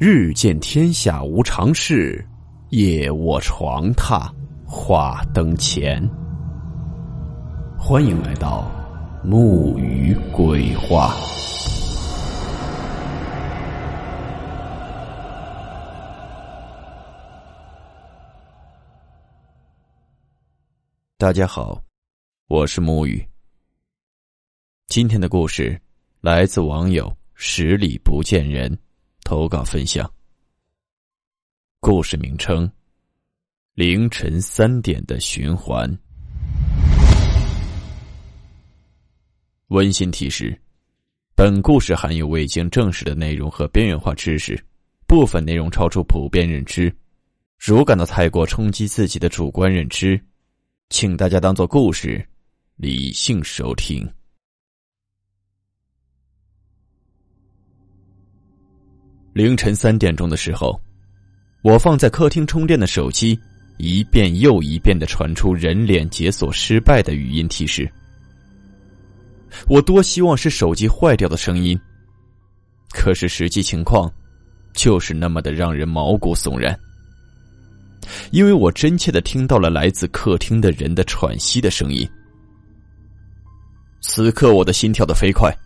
日见天下无常事，夜卧床榻话灯前。欢迎来到木鱼鬼话。大家好，我是木鱼。今天的故事来自网友十里不见人。投稿分享。故事名称：凌晨三点的循环。温馨提示：本故事含有未经证实的内容和边缘化知识，部分内容超出普遍认知。如感到太过冲击自己的主观认知，请大家当做故事，理性收听。凌晨三点钟的时候，我放在客厅充电的手机一遍又一遍的传出人脸解锁失败的语音提示。我多希望是手机坏掉的声音，可是实际情况就是那么的让人毛骨悚然。因为我真切的听到了来自客厅的人的喘息的声音。此刻我的心跳的飞快，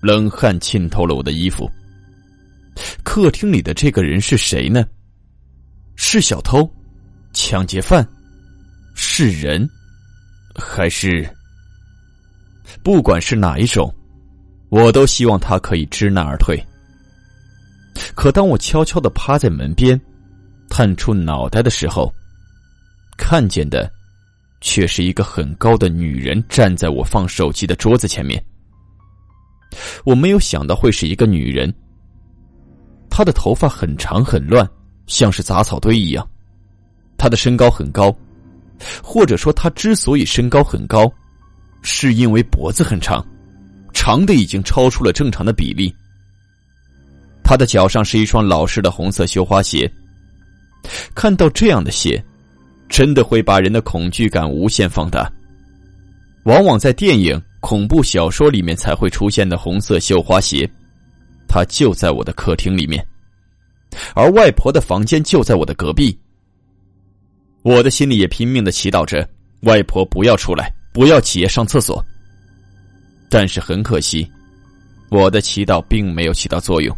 冷汗浸透了我的衣服。客厅里的这个人是谁呢？是小偷、抢劫犯，是人，还是？不管是哪一种，我都希望他可以知难而退。可当我悄悄的趴在门边，探出脑袋的时候，看见的却是一个很高的女人站在我放手机的桌子前面。我没有想到会是一个女人。他的头发很长很乱，像是杂草堆一样。他的身高很高，或者说他之所以身高很高，是因为脖子很长，长的已经超出了正常的比例。他的脚上是一双老式的红色绣花鞋。看到这样的鞋，真的会把人的恐惧感无限放大。往往在电影、恐怖小说里面才会出现的红色绣花鞋。他就在我的客厅里面，而外婆的房间就在我的隔壁。我的心里也拼命的祈祷着，外婆不要出来，不要起夜上厕所。但是很可惜，我的祈祷并没有起到作用，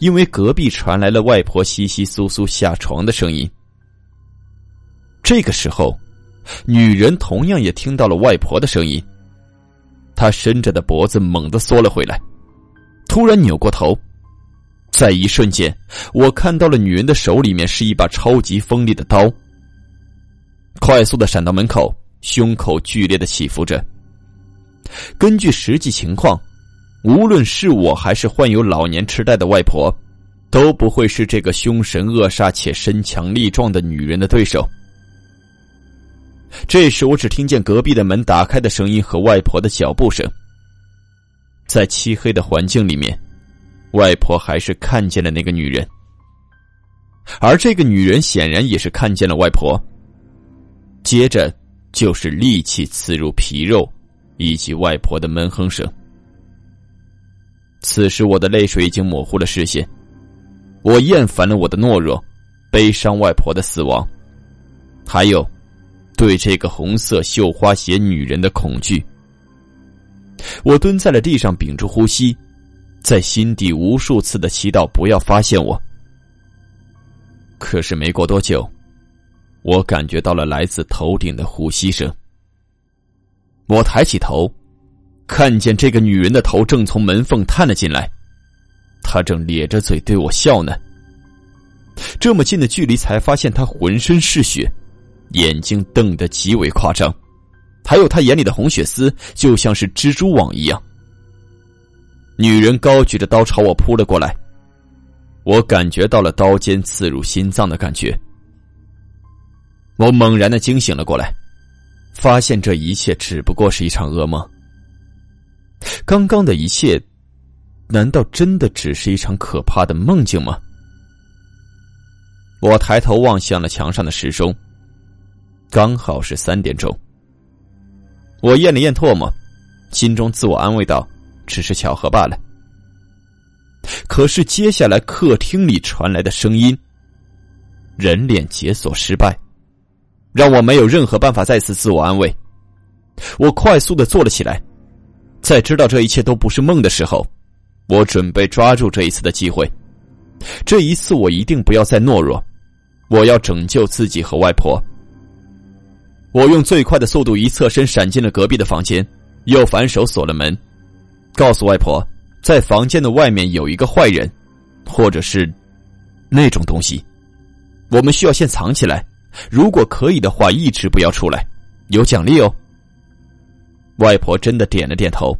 因为隔壁传来了外婆窸窸窣窣下床的声音。这个时候，女人同样也听到了外婆的声音，她伸着的脖子猛地缩了回来。突然扭过头，在一瞬间，我看到了女人的手里面是一把超级锋利的刀，快速的闪到门口，胸口剧烈的起伏着。根据实际情况，无论是我还是患有老年痴呆的外婆，都不会是这个凶神恶煞且身强力壮的女人的对手。这时，我只听见隔壁的门打开的声音和外婆的脚步声。在漆黑的环境里面，外婆还是看见了那个女人，而这个女人显然也是看见了外婆。接着就是利器刺入皮肉，以及外婆的闷哼声。此时我的泪水已经模糊了视线，我厌烦了我的懦弱，悲伤外婆的死亡，还有对这个红色绣花鞋女人的恐惧。我蹲在了地上，屏住呼吸，在心底无数次的祈祷不要发现我。可是没过多久，我感觉到了来自头顶的呼吸声。我抬起头，看见这个女人的头正从门缝探了进来，她正咧着嘴对我笑呢。这么近的距离，才发现她浑身是血，眼睛瞪得极为夸张。还有他眼里的红血丝，就像是蜘蛛网一样。女人高举着刀朝我扑了过来，我感觉到了刀尖刺入心脏的感觉。我猛然的惊醒了过来，发现这一切只不过是一场噩梦。刚刚的一切，难道真的只是一场可怕的梦境吗？我抬头望向了墙上的时钟，刚好是三点钟。我咽了咽唾沫，心中自我安慰道：“只是巧合罢了。”可是接下来客厅里传来的声音，人脸解锁失败，让我没有任何办法再次自我安慰。我快速的坐了起来，在知道这一切都不是梦的时候，我准备抓住这一次的机会。这一次我一定不要再懦弱，我要拯救自己和外婆。我用最快的速度一侧身闪进了隔壁的房间，又反手锁了门，告诉外婆。在房间的外面有一个坏人，或者是那种东西，我们需要先藏起来。如果可以的话，一直不要出来，有奖励哦。外婆真的点了点头，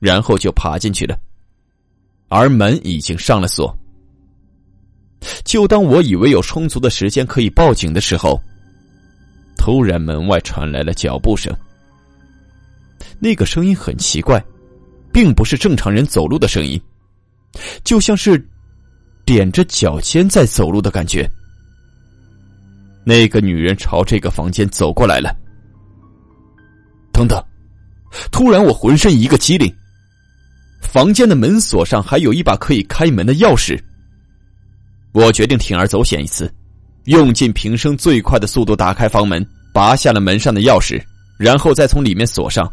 然后就爬进去了，而门已经上了锁。就当我以为有充足的时间可以报警的时候，突然门外传来了脚步声，那个声音很奇怪。并不是正常人走路的声音，就像是踮着脚尖在走路的感觉。那个女人朝这个房间走过来了。等等，突然我浑身一个机灵，房间的门锁上还有一把可以开门的钥匙。我决定铤而走险一次，用尽平生最快的速度打开房门，拔下了门上的钥匙，然后再从里面锁上。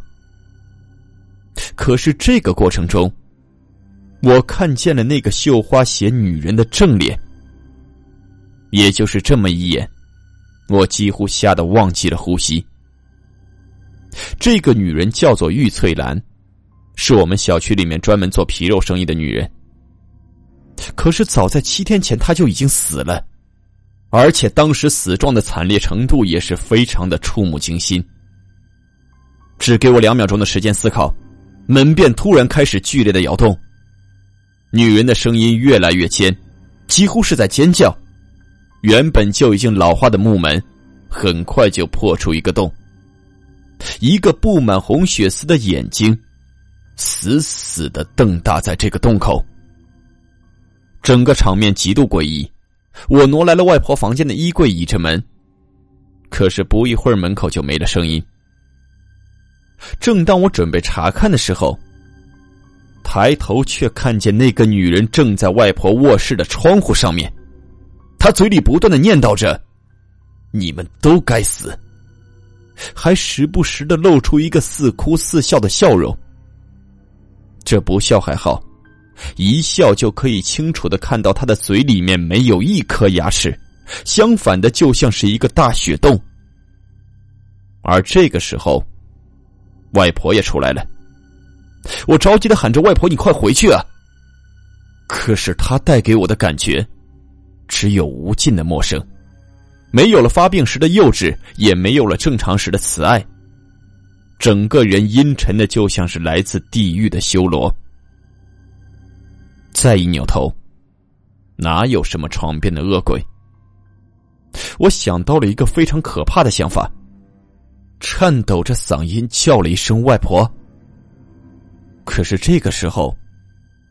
可是这个过程中，我看见了那个绣花鞋女人的正脸。也就是这么一眼，我几乎吓得忘记了呼吸。这个女人叫做玉翠兰，是我们小区里面专门做皮肉生意的女人。可是早在七天前，她就已经死了，而且当时死状的惨烈程度也是非常的触目惊心。只给我两秒钟的时间思考。门便突然开始剧烈的摇动，女人的声音越来越尖，几乎是在尖叫。原本就已经老化的木门，很快就破出一个洞，一个布满红血丝的眼睛，死死的瞪大在这个洞口。整个场面极度诡异。我挪来了外婆房间的衣柜，倚着门，可是不一会儿，门口就没了声音。正当我准备查看的时候，抬头却看见那个女人正在外婆卧室的窗户上面，她嘴里不断的念叨着：“你们都该死。”还时不时的露出一个似哭似笑的笑容。这不笑还好，一笑就可以清楚的看到他的嘴里面没有一颗牙齿，相反的就像是一个大血洞。而这个时候。外婆也出来了，我着急的喊着：“外婆，你快回去啊！”可是她带给我的感觉，只有无尽的陌生，没有了发病时的幼稚，也没有了正常时的慈爱，整个人阴沉的就像是来自地狱的修罗。再一扭头，哪有什么床边的恶鬼？我想到了一个非常可怕的想法。颤抖着嗓音叫了一声“外婆”，可是这个时候，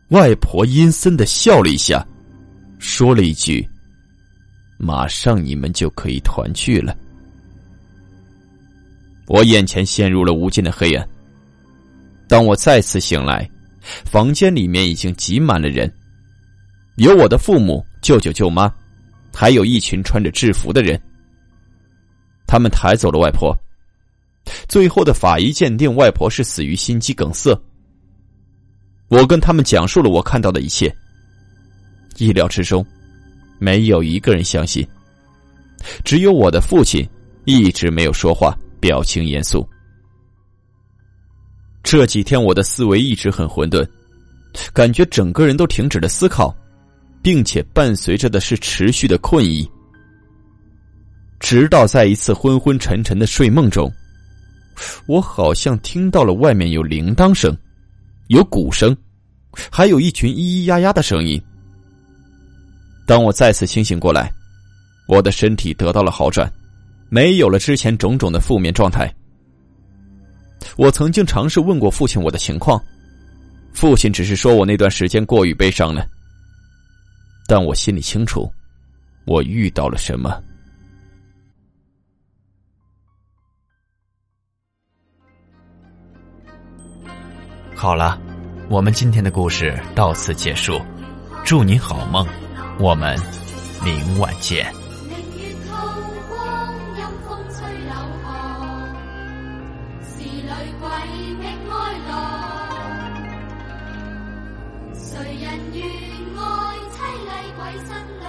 外婆阴森的笑了一下，说了一句：“马上你们就可以团聚了。”我眼前陷入了无尽的黑暗。当我再次醒来，房间里面已经挤满了人，有我的父母、舅舅、舅妈，还有一群穿着制服的人。他们抬走了外婆。最后的法医鉴定，外婆是死于心肌梗塞。我跟他们讲述了我看到的一切。意料之中，没有一个人相信。只有我的父亲一直没有说话，表情严肃。这几天我的思维一直很混沌，感觉整个人都停止了思考，并且伴随着的是持续的困意。直到在一次昏昏沉沉的睡梦中。我好像听到了外面有铃铛声，有鼓声，还有一群咿咿呀呀的声音。当我再次清醒过来，我的身体得到了好转，没有了之前种种的负面状态。我曾经尝试问过父亲我的情况，父亲只是说我那段时间过于悲伤了。但我心里清楚，我遇到了什么。好了，我们今天的故事到此结束。祝你好梦，我们明晚见。鬼觅哀乐，谁人愿爱凄厉鬼身？